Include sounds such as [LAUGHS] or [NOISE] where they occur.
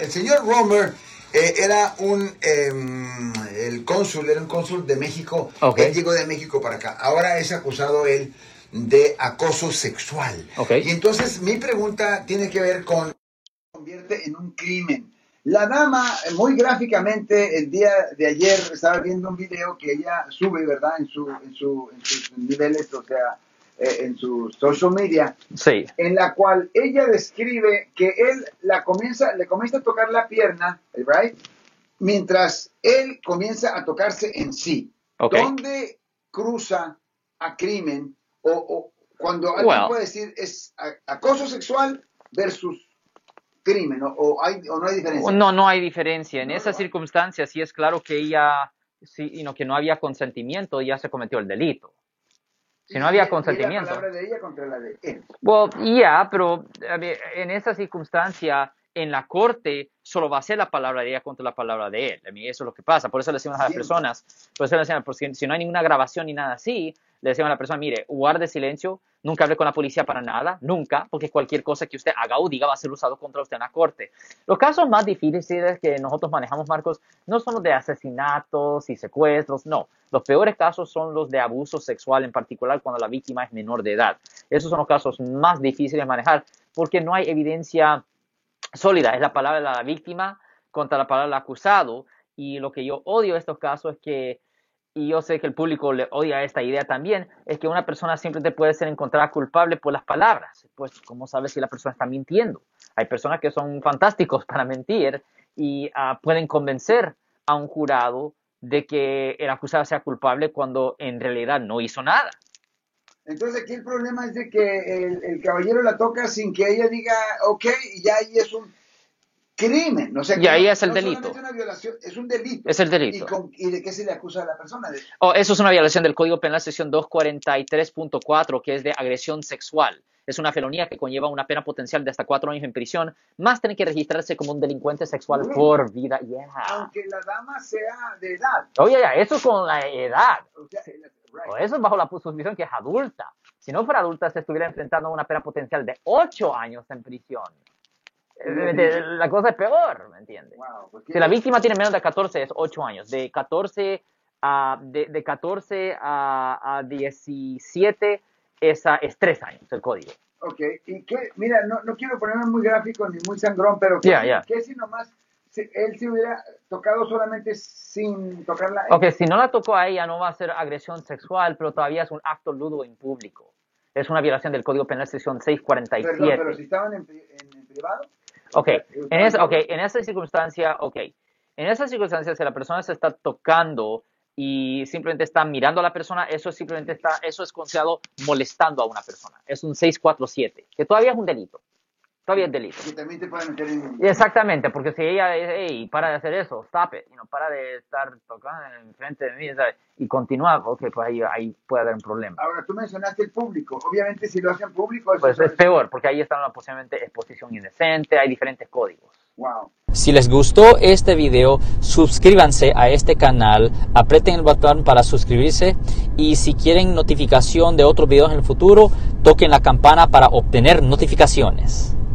el señor Romer eh, era un, em, el cónsul, era un cónsul de México. Él llegó de México para acá. Ahora es acusado él de acoso sexual. Y entonces mi pregunta tiene que ver con convierte en un crimen. La dama, muy gráficamente, el día de ayer estaba viendo un video que ella sube, ¿verdad? En, su, en, su, en sus niveles, o sea, en su social media, Sí. en la cual ella describe que él la comienza, le comienza a tocar la pierna, right? Mientras él comienza a tocarse en sí. Ok. ¿Dónde cruza a crimen o, o cuando alguien Well. puede decir es acoso sexual versus crimen o, o hay, o no hay diferencia? No, no hay diferencia. En No, esas no. circunstancias sí es claro que ella, sí, no, que no había consentimiento, ya se cometió el delito. Si no había consentimiento. la de ella contra la de él. Well, yeah, pero en esa circunstancia, en la corte, solo va a ser la palabra de ella contra la palabra de él. A mí eso es lo que pasa. Por eso le decimos a las personas, por eso le decimos, porque si no hay ninguna grabación ni nada así, le decimos a la persona, mire, guarde silencio, nunca hable con la policía para nada, nunca, porque cualquier cosa que usted haga o diga va a ser usado contra usted en la corte. Los casos más difíciles que nosotros manejamos, Marcos, no son los de asesinatos y secuestros, no. Los peores casos son los de abuso sexual, en particular cuando la víctima es menor de edad. Esos son los casos más difíciles de manejar porque no hay evidencia sólida. Es la palabra de la víctima contra la palabra del acusado. Y lo que yo odio de estos casos es que, y yo sé que el público le odia esta idea también, es que una persona siempre te puede ser encontrada culpable por las palabras. Pues, ¿cómo sabes si la persona está mintiendo? Hay personas que son fantásticos [LAUGHS] para mentir y ah, pueden convencer a un jurado de que el acusado sea culpable cuando en realidad no hizo nada. Entonces aquí el problema es de que el, el caballero la toca sin que ella diga, ok, y ya ahí es un crimen. O sea, Y ahí no- es el no delito. una violación, es un delito. Es el ¿Y, delito. con- ¿Y de qué se le acusa a la persona? De- Oh, eso es una violación del Código Penal, sección 243.4, que es de agresión sexual. Es una felonía que conlleva una pena potencial de hasta cuatro años en prisión, más tener que registrarse como un delincuente sexual por vida. Yeah. aunque la dama sea de edad. Oye, ya, eso es con la edad. O sea, el- right. O eso es bajo la suspición que es adulta. Si no fuera adulta, se estuviera enfrentando a una pena potencial de ocho años en prisión. La cosa es peor, ¿me entiendes? Wow, porque- Si la víctima tiene menos de 14 es 8 años. De 14 a, de, de 14 a, a 17 es, a- es 3 años el código. Ok, y qué, mira, no, no quiero ponerme muy gráfico ni muy sangrón, pero ¿qué, Ya, ya. qué si nomás si él se hubiera tocado solamente sin tocarla? Ok, si no la tocó a ella no va a ser agresión sexual, pero todavía es un acto ludo en público. Es una violación del Código Penal sección Perdón, 647. pero si estaban en, en- en privado. Ok, en, esa, ok, en esa circunstancia, ok. En esa circunstancia, si la persona se está tocando y simplemente está mirando a la persona, eso simplemente está, eso es considerado molestando a una persona. Es un 647, que todavía es un delito. Todavía es delito. Que también te pueden meter en... Exactamente, porque si ella dice, hey, para de hacer eso, stop it, you know, para de estar tocando enfrente de mí, ¿sabes? y continúa, ok, pues ahí, ahí puede haber un problema. Ahora, tú mencionaste el público. Obviamente, si lo hacen público, eso Pues es peor, porque ahí está una posiblemente exposición indecente, hay diferentes códigos. Wow. Si les gustó este video, suscríbanse a este canal, aprieten el botón para suscribirse y si quieren notificación de otros videos en el futuro, toquen la campana para obtener notificaciones.